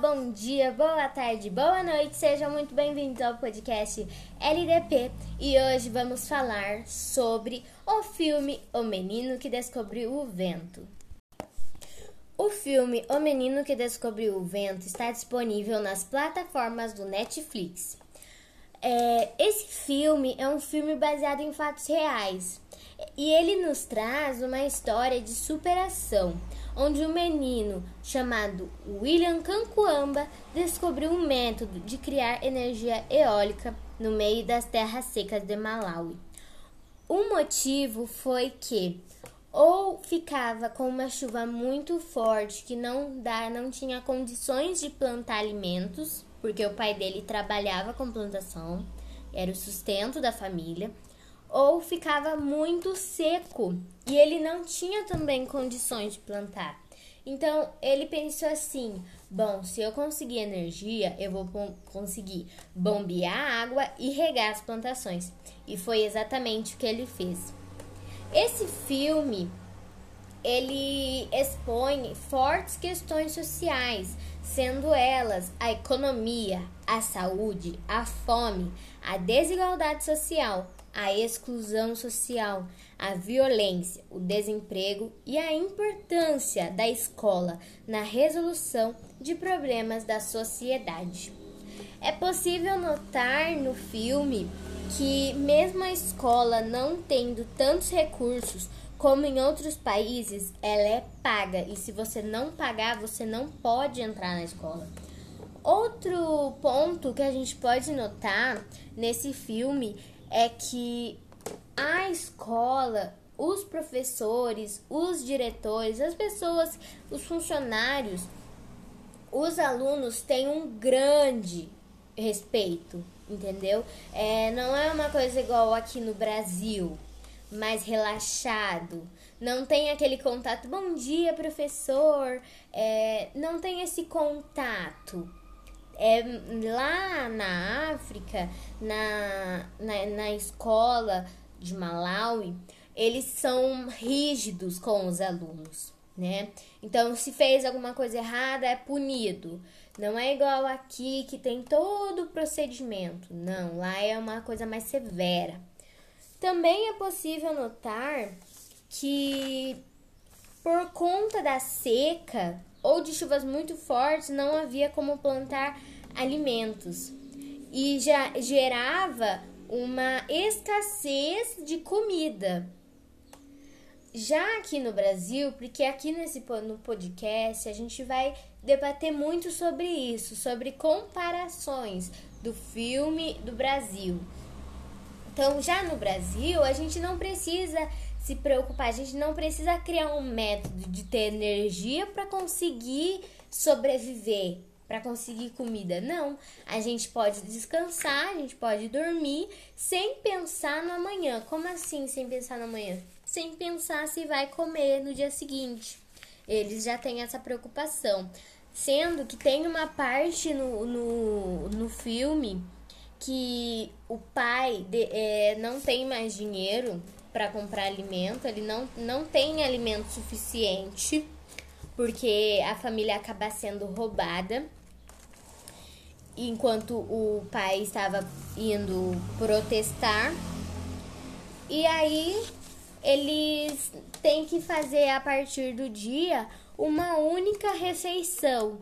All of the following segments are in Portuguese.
bom dia, boa tarde, boa noite, sejam muito bem-vindos ao podcast LDP e hoje vamos falar sobre o filme O Menino que Descobriu o Vento. O filme O Menino que Descobriu o Vento está disponível nas plataformas do Netflix. É, esse filme é um filme baseado em fatos reais e ele nos traz uma história de superação onde um menino chamado William Cancuamba descobriu um método de criar energia eólica no meio das terras secas de Malawi. O motivo foi que ou ficava com uma chuva muito forte que não dá, não tinha condições de plantar alimentos, porque o pai dele trabalhava com plantação, era o sustento da família, ou ficava muito seco e ele não tinha também condições de plantar. Então ele pensou assim: bom, se eu conseguir energia, eu vou conseguir bombear água e regar as plantações. E foi exatamente o que ele fez. Esse filme ele expõe fortes questões sociais, sendo elas a economia, a saúde, a fome, a desigualdade social, a exclusão social, a violência, o desemprego e a importância da escola na resolução de problemas da sociedade. É possível notar no filme que, mesmo a escola não tendo tantos recursos como em outros países, ela é paga e se você não pagar, você não pode entrar na escola. Outro ponto que a gente pode notar nesse filme é que a escola, os professores, os diretores, as pessoas, os funcionários, os alunos têm um grande respeito, entendeu? É, não é uma coisa igual aqui no Brasil, mais relaxado. Não tem aquele contato, bom dia, professor. É, não tem esse contato é, lá na África, na, na, na escola de Malawi, eles são rígidos com os alunos, né? Então, se fez alguma coisa errada, é punido. Não é igual aqui que tem todo o procedimento. Não, lá é uma coisa mais severa. Também é possível notar que por conta da seca, ou de chuvas muito fortes, não havia como plantar alimentos e já gerava uma escassez de comida. Já aqui no Brasil, porque aqui nesse no podcast a gente vai debater muito sobre isso, sobre comparações do filme do Brasil. Então, já no Brasil, a gente não precisa se preocupar, a gente não precisa criar um método de ter energia para conseguir sobreviver, para conseguir comida. Não, a gente pode descansar, a gente pode dormir sem pensar no amanhã. Como assim sem pensar no amanhã? Sem pensar se vai comer no dia seguinte. Eles já têm essa preocupação. Sendo que tem uma parte no, no, no filme que o pai de, é, não tem mais dinheiro para comprar alimento, ele não, não tem alimento suficiente, porque a família acaba sendo roubada. Enquanto o pai estava indo protestar. E aí eles têm que fazer a partir do dia uma única refeição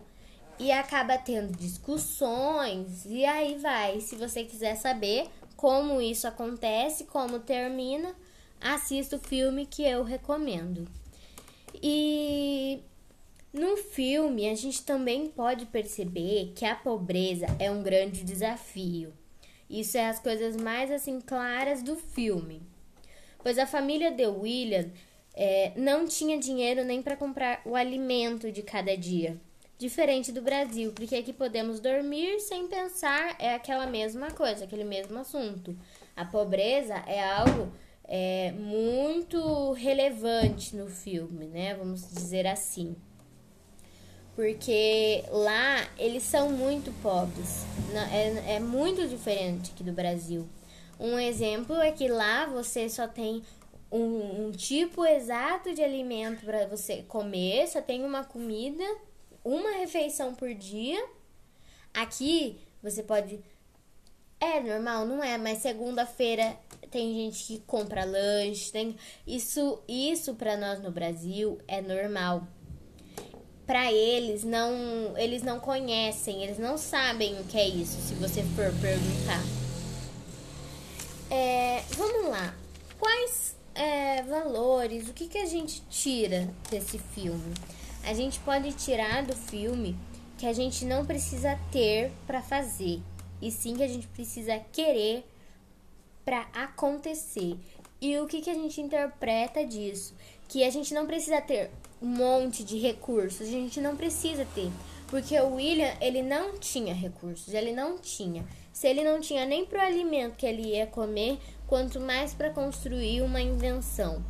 e acaba tendo discussões e aí vai. Se você quiser saber como isso acontece, como termina, assista o filme que eu recomendo. E no filme a gente também pode perceber que a pobreza é um grande desafio. Isso é as coisas mais assim claras do filme. Pois a família de William é, não tinha dinheiro nem para comprar o alimento de cada dia. Diferente do Brasil, porque aqui podemos dormir sem pensar, é aquela mesma coisa, aquele mesmo assunto. A pobreza é algo é, muito relevante no filme, né? Vamos dizer assim. Porque lá eles são muito pobres. É, é muito diferente aqui do Brasil. Um exemplo é que lá você só tem um, um tipo exato de alimento para você comer, só tem uma comida uma refeição por dia. Aqui você pode. É normal, não é? Mas segunda-feira tem gente que compra lanche, tem isso isso para nós no Brasil é normal. Para eles não, eles não conhecem, eles não sabem o que é isso, se você for perguntar. É, vamos lá. Quais é, valores, o que, que a gente tira desse filme? A gente pode tirar do filme que a gente não precisa ter para fazer, e sim que a gente precisa querer para acontecer. E o que, que a gente interpreta disso? Que a gente não precisa ter um monte de recursos, a gente não precisa ter. Porque o William, ele não tinha recursos, ele não tinha. Se ele não tinha nem para o alimento que ele ia comer, quanto mais para construir uma invenção.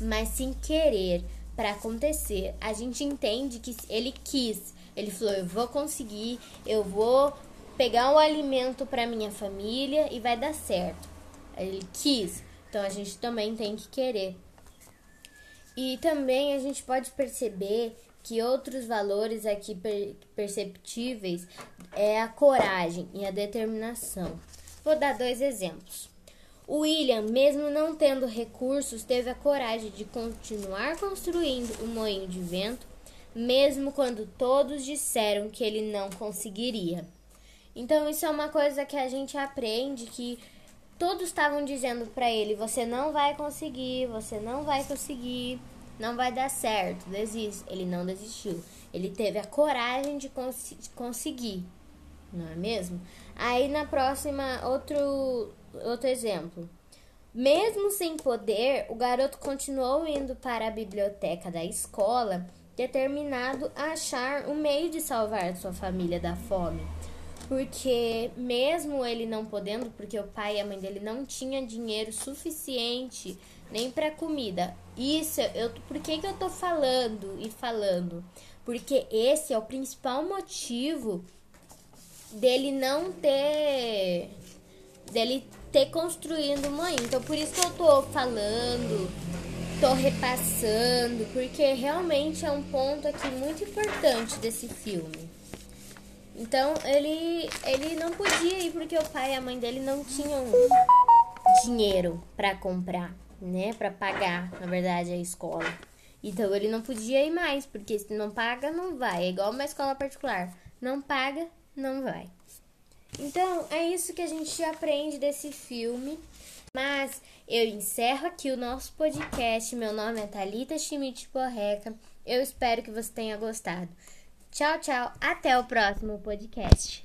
Mas sem querer, para acontecer, a gente entende que ele quis. Ele falou: Eu vou conseguir, eu vou pegar um alimento para minha família e vai dar certo. Ele quis. Então a gente também tem que querer. E também a gente pode perceber que outros valores aqui perceptíveis é a coragem e a determinação. Vou dar dois exemplos. O William, mesmo não tendo recursos, teve a coragem de continuar construindo o moinho de vento, mesmo quando todos disseram que ele não conseguiria. Então, isso é uma coisa que a gente aprende que todos estavam dizendo para ele: você não vai conseguir, você não vai conseguir, não vai dar certo, desiste. Ele não desistiu. Ele teve a coragem de, cons conseguir, não é mesmo? Aí na próxima, outro, outro exemplo. Mesmo sem poder, o garoto continuou indo para a biblioteca da escola, determinado a achar um meio de salvar sua família da fome. Porque mesmo ele não podendo, porque o pai e a mãe dele não tinham dinheiro suficiente nem para comida. Isso, eu, por que, que eu tô falando e falando? Porque esse é o principal motivo dele não ter dele ter construído uma Então por isso que eu tô falando, tô repassando, porque realmente é um ponto aqui muito importante desse filme. Então ele, ele não podia ir porque o pai e a mãe dele não tinham dinheiro para comprar, né? Para pagar, na verdade, a escola. Então ele não podia ir mais, porque se não paga, não vai. É igual uma escola particular. Não paga, não vai. Então é isso que a gente aprende desse filme. Mas eu encerro aqui o nosso podcast. Meu nome é Thalita Schmidt Porreca. Eu espero que você tenha gostado. Tchau, tchau. Até o próximo podcast.